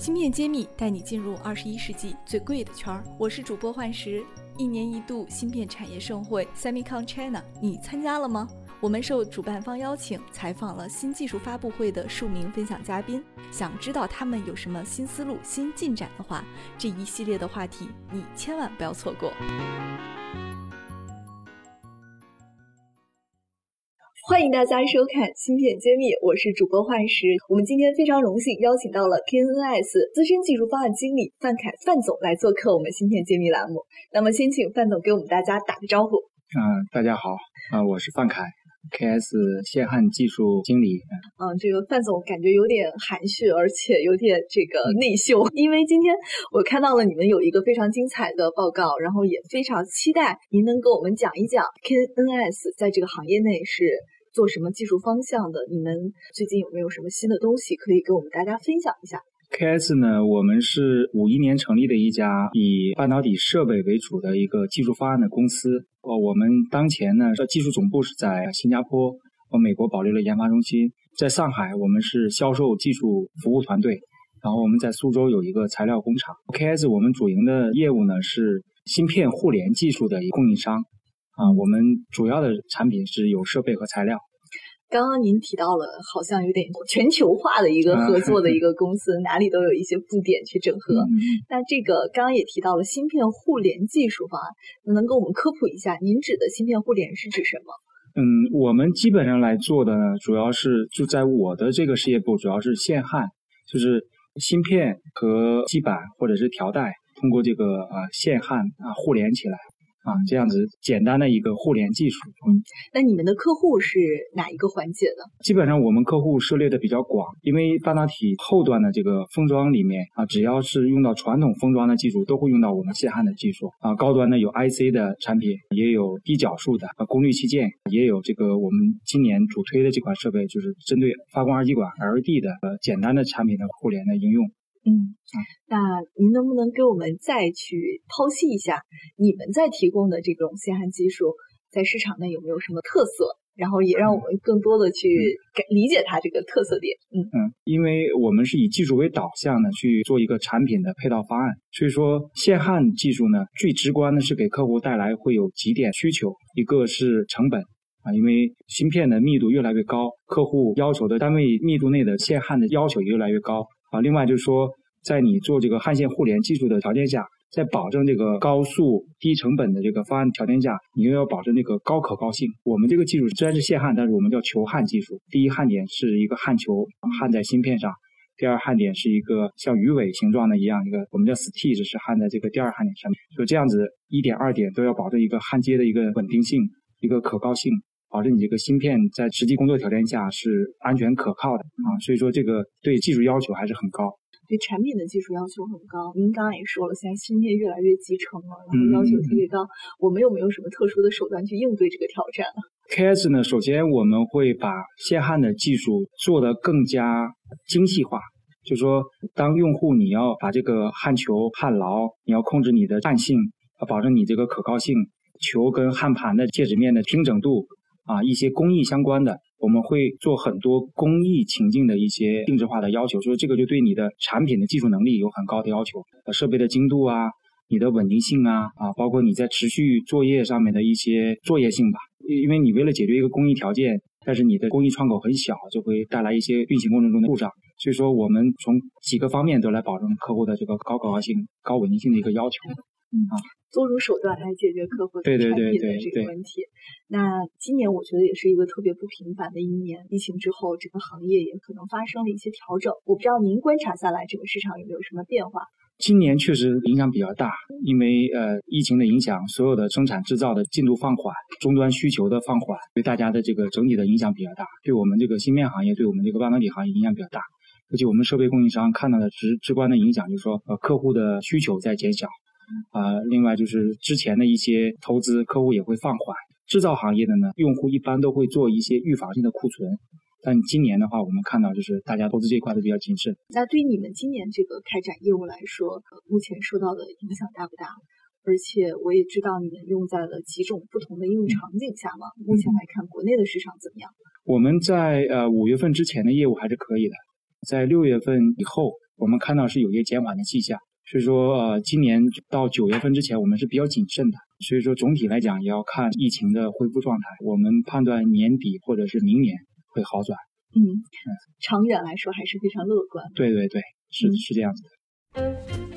芯片揭秘带你进入二十一世纪最贵的圈儿。我是主播幻石。一年一度芯片产业盛会 Semicon China，你参加了吗？我们受主办方邀请，采访了新技术发布会的数名分享嘉宾。想知道他们有什么新思路、新进展的话，这一系列的话题你千万不要错过。欢迎大家收看《芯片揭秘》，我是主播幻石。我们今天非常荣幸邀请到了 KNS 资深技术方案经理范凯范总来做客我们《芯片揭秘》栏目。那么，先请范总给我们大家打个招呼。啊，大家好，啊，我是范凯，KS 线焊技术经理。嗯，这个范总感觉有点含蓄，而且有点这个内秀，因为今天我看到了你们有一个非常精彩的报告，然后也非常期待您能给我们讲一讲 KNS 在这个行业内是。做什么技术方向的？你们最近有没有什么新的东西可以跟我们大家分享一下？KS 呢，我们是五一年成立的一家以半导体设备为主的一个技术方案的公司。哦，我们当前呢，技术总部是在新加坡，和美国保留了研发中心。在上海，我们是销售技术服务团队。然后我们在苏州有一个材料工厂。KS 我们主营的业务呢是芯片互联技术的一供应商。啊，我们主要的产品是有设备和材料。刚刚您提到了，好像有点全球化的一个合作的一个公司，哪里都有一些布点去整合。那这个刚刚也提到了芯片互联技术方案，能给我们科普一下，您指的芯片互联是指什么？嗯，我们基本上来做的呢，主要是就在我的这个事业部，主要是线焊，就是芯片和基板或者是条带，通过这个啊线焊啊互联起来。啊，这样子简单的一个互联技术。嗯，那你们的客户是哪一个环节呢？基本上我们客户涉猎的比较广，因为半导体后端的这个封装里面啊，只要是用到传统封装的技术，都会用到我们线焊的技术。啊，高端的有 IC 的产品，也有低角数的啊功率器件，也有这个我们今年主推的这款设备，就是针对发光二极管 LED 的呃简单的产品的互联的应用。嗯，那您能不能给我们再去剖析一下，你们在提供的这种线焊技术在市场内有没有什么特色？然后也让我们更多的去理解它这个特色点。嗯嗯，因为我们是以技术为导向的去做一个产品的配套方案，所以说线焊技术呢，最直观的是给客户带来会有几点需求，一个是成本啊，因为芯片的密度越来越高，客户要求的单位密度内的线焊的要求也越来越高。啊，另外就是说，在你做这个焊线互联技术的条件下，在保证这个高速低成本的这个方案条件下，你又要保证这个高可靠性。我们这个技术虽然是线焊，但是我们叫球焊技术。第一焊点是一个焊球焊在芯片上，第二焊点是一个像鱼尾形状的一样一个，我们叫 stage 是焊在这个第二焊点上面。就这样子，一点二点都要保证一个焊接的一个稳定性，一个可靠性。保证你这个芯片在实际工作条件下是安全可靠的啊，所以说这个对技术要求还是很高，对产品的技术要求很高。您刚刚也说了，现在芯片越来越集成了，然后要求特别高。我们有没有什么特殊的手段去应对这个挑战？KS 呢，首先我们会把线焊的技术做得更加精细化，就是说，当用户你要把这个焊球焊牢，你要控制你的焊性，要保证你这个可靠性，球跟焊盘的介质面的平整度。啊，一些工艺相关的，我们会做很多工艺情境的一些定制化的要求，所以这个就对你的产品的技术能力有很高的要求，设备的精度啊，你的稳定性啊，啊，包括你在持续作业上面的一些作业性吧，因为你为了解决一个工艺条件，但是你的工艺窗口很小，就会带来一些运行过程中的故障，所以说我们从几个方面都来保证客户的这个高可靠性、高稳定性的一个要求。嗯啊，多种手段来解决客户的产品的这个问题。那今年我觉得也是一个特别不平凡的一年，疫情之后，整个行业也可能发生了一些调整。我不知道您观察下来，整个市场有没有什么变化？今年确实影响比较大，因为呃疫情的影响，所有的生产制造的进度放缓，终端需求的放缓，对大家的这个整体的影响比较大，对我们这个芯片行业，对我们这个半导体行业影响比较大。而且我们设备供应商看到的直直观的影响，就是说呃客户的需求在减小。啊，另外就是之前的一些投资，客户也会放缓。制造行业的呢，用户一般都会做一些预防性的库存。但今年的话，我们看到就是大家投资这一块都比较谨慎。那对于你们今年这个开展业务来说，目前受到的影响大不大？而且我也知道你们用在了几种不同的应用场景下嘛。目前来看，国内的市场怎么样？我们在呃五月份之前的业务还是可以的，在六月份以后。我们看到是有一些减缓的迹象。所以说，呃，今年到九月份之前，我们是比较谨慎的。所以说，总体来讲也要看疫情的恢复状态。我们判断年底或者是明年会好转。嗯，长远来说还是非常乐观。对对对，是是这样子的。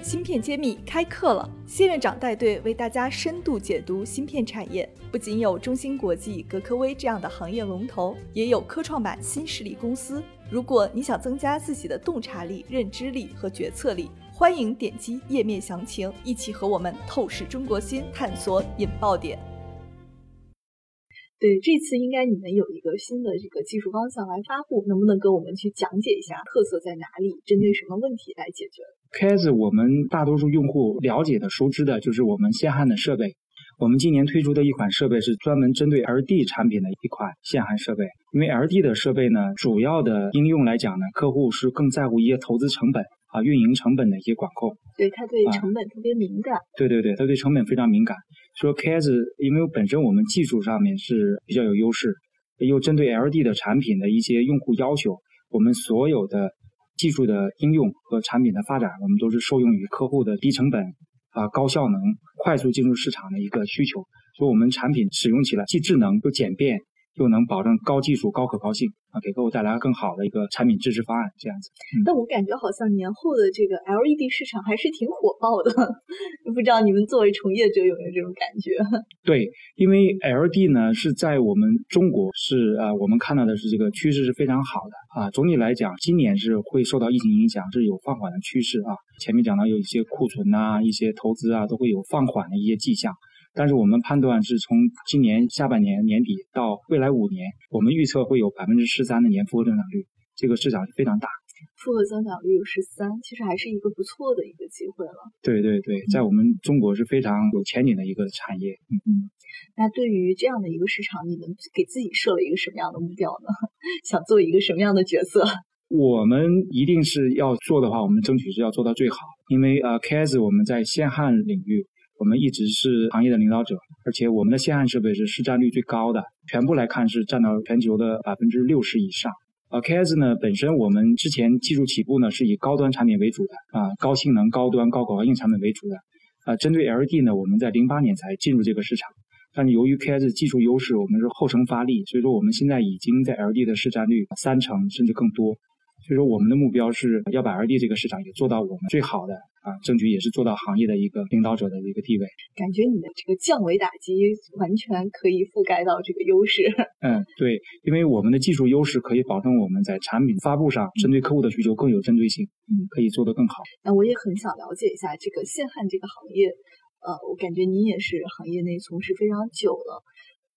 芯片揭秘开课了，谢院长带队为大家深度解读芯片产业。不仅有中芯国际、格科威这样的行业龙头，也有科创板新势力公司。如果你想增加自己的洞察力、认知力和决策力，欢迎点击页面详情，一起和我们透视中国芯，探索引爆点。对，这次应该你们有一个新的这个技术方向来发布，能不能跟我们去讲解一下特色在哪里，针对什么问题来解决？Case 我们大多数用户了解的、熟知的就是我们线焊的设备。我们今年推出的一款设备是专门针对 LD 产品的一款线焊设备。因为 LD 的设备呢，主要的应用来讲呢，客户是更在乎一些投资成本啊、运营成本的一些管控。对，它对成本特别敏感。对对对，它对成本非常敏感。说 Case，因为本身我们技术上面是比较有优势，又针对 LD 的产品的一些用户要求，我们所有的技术的应用和产品的发展，我们都是受用于客户的低成本啊、高效能、快速进入市场的一个需求，所以我们产品使用起来既智能又简便。又能保证高技术、高可靠性啊，给客户带来更好的一个产品支持方案，这样子。但我感觉好像年后的这个 LED 市场还是挺火爆的，不知道你们作为从业者有没有这种感觉？对，因为 LED 呢是在我们中国是啊，我们看到的是这个趋势是非常好的啊。总体来讲，今年是会受到疫情影响，是有放缓的趋势啊。前面讲到有一些库存啊、一些投资啊，都会有放缓的一些迹象。但是我们判断是从今年下半年年底到未来五年，我们预测会有百分之十三的年复合增长率，这个市场是非常大。复合增长率有十三，其实还是一个不错的一个机会了。对对对，在我们中国是非常有前景的一个产业。嗯嗯。那对于这样的一个市场，你们给自己设了一个什么样的目标呢？想做一个什么样的角色？我们一定是要做的话，我们争取是要做到最好，因为呃，KS 我们在线焊领域。我们一直是行业的领导者，而且我们的线焊设备是市占率最高的，全部来看是占到全球的百分之六十以上。呃，KS 呢本身我们之前技术起步呢是以高端产品为主的啊，高性能、高端、高可靠性产品为主的。啊，针对 LD 呢，我们在零八年才进入这个市场，但是由于 KS 技术优势，我们是后程发力，所以说我们现在已经在 LD 的市占率三成甚至更多。所以说我们的目标是要把 LD 这个市场也做到我们最好的。啊，争取也是做到行业的一个领导者的一个地位。感觉你的这个降维打击完全可以覆盖到这个优势。嗯，对，因为我们的技术优势可以保证我们在产品发布上针对客户的需求更有针对性，嗯，可以做得更好。那我也很想了解一下这个线焊这个行业，呃，我感觉您也是行业内从事非常久了。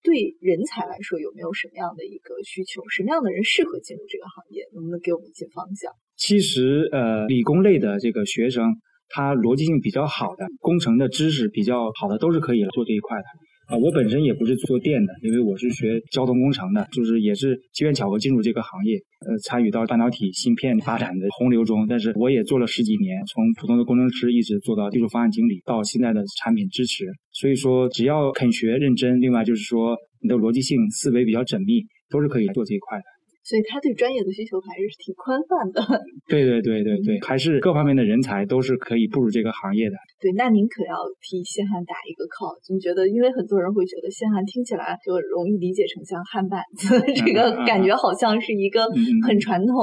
对人才来说，有没有什么样的一个需求？什么样的人适合进入这个行业？能不能给我们一些方向？其实，呃，理工类的这个学生。它逻辑性比较好的，工程的知识比较好的，都是可以做这一块的啊。我本身也不是做电的，因为我是学交通工程的，就是也是机缘巧合进入这个行业，呃，参与到半导体芯片发展的洪流中。但是我也做了十几年，从普通的工程师一直做到技术方案经理，到现在的产品支持。所以说，只要肯学认真，另外就是说你的逻辑性思维比较缜密，都是可以做这一块的。所以他对专业的需求还是挺宽泛的。对对对对对，还是各方面的人才都是可以步入这个行业的。对，那您可要替谢汉打一个 call。总觉得，因为很多人会觉得谢汉听起来就容易理解成像汉板子，这个感觉好像是一个很传统、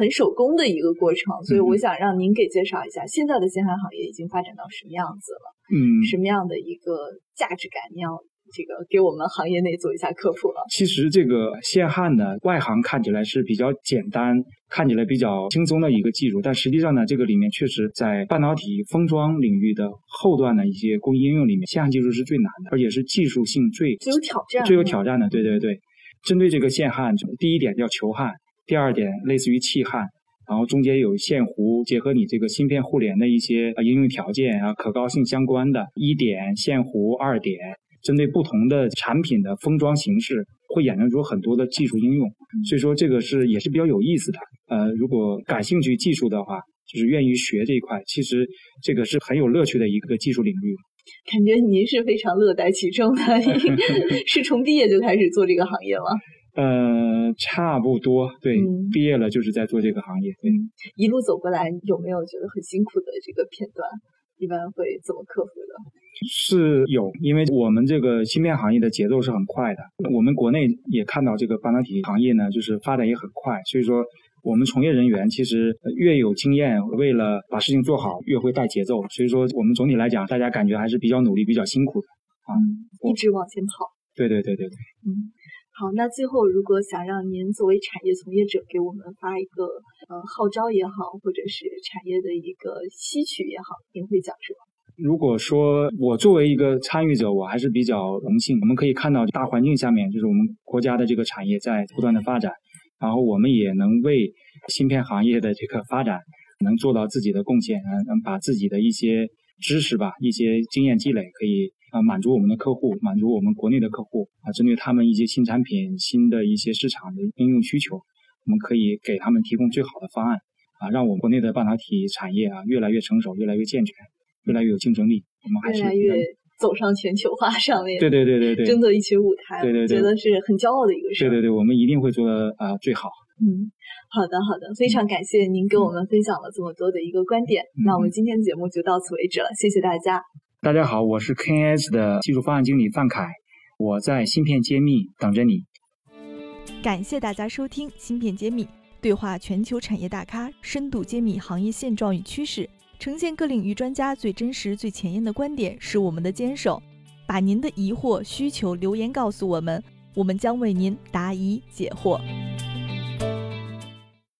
很手工的一个过程。所以我想让您给介绍一下，现在的线焊行业已经发展到什么样子了？嗯，什么样的一个价值感？你要。这个给我们行业内做一下科普了。其实这个线焊呢，外行看起来是比较简单，看起来比较轻松的一个技术，但实际上呢，这个里面确实在半导体封装领域的后段的一些工艺应用里面，线焊技术是最难的，而且是技术性最最有挑战、最有挑战的。对对对，针对这个线焊，第一点叫球焊，第二点类似于气焊，然后中间有线弧，结合你这个芯片互联的一些应用条件啊，可靠性相关的一点线弧，二点。针对不同的产品的封装形式，会衍生出很多的技术应用，所以说这个是也是比较有意思的。呃，如果感兴趣技术的话，就是愿意学这一块，其实这个是很有乐趣的一个技术领域。感觉您是非常乐在其中的，是从毕业就开始做这个行业吗？呃，差不多，对，毕业了就是在做这个行业。对，一路走过来，有没有觉得很辛苦的这个片段？一般会怎么克服的？是有，因为我们这个芯片行业的节奏是很快的。我们国内也看到这个半导体行业呢，就是发展也很快。所以说，我们从业人员其实越有经验，为了把事情做好，越会带节奏。所以说，我们总体来讲，大家感觉还是比较努力、比较辛苦的啊，一直往前跑。对对对对对，嗯。好，那最后如果想让您作为产业从业者给我们发一个呃号召也好，或者是产业的一个吸取也好，您会讲什么？如果说我作为一个参与者，我还是比较荣幸。我们可以看到大环境下面，就是我们国家的这个产业在不断的发展，然后我们也能为芯片行业的这个发展能做到自己的贡献，嗯，能把自己的一些知识吧，一些经验积累可以。啊，满足我们的客户，满足我们国内的客户啊，针对他们一些新产品、新的一些市场的应用需求，我们可以给他们提供最好的方案啊，让我们国内的半导体产业啊越来越成熟，越来越健全，越来越有竞争力。我们还是越来越走上全球化上面，对对对对对，争得一席舞台，对对对，觉得是很骄傲的一个事。对对对，我们一定会做的啊最好。嗯，好的好的，非常感谢您给我们分享了这么多的一个观点。那我们今天节目就到此为止了，谢谢大家。大家好，我是 K S 的技术方案经理范凯，我在芯片揭秘等着你。感谢大家收听芯片揭秘，对话全球产业大咖，深度揭秘行业现状与趋势，呈现各领域专家最真实、最前沿的观点，是我们的坚守。把您的疑惑、需求留言告诉我们，我们将为您答疑解惑。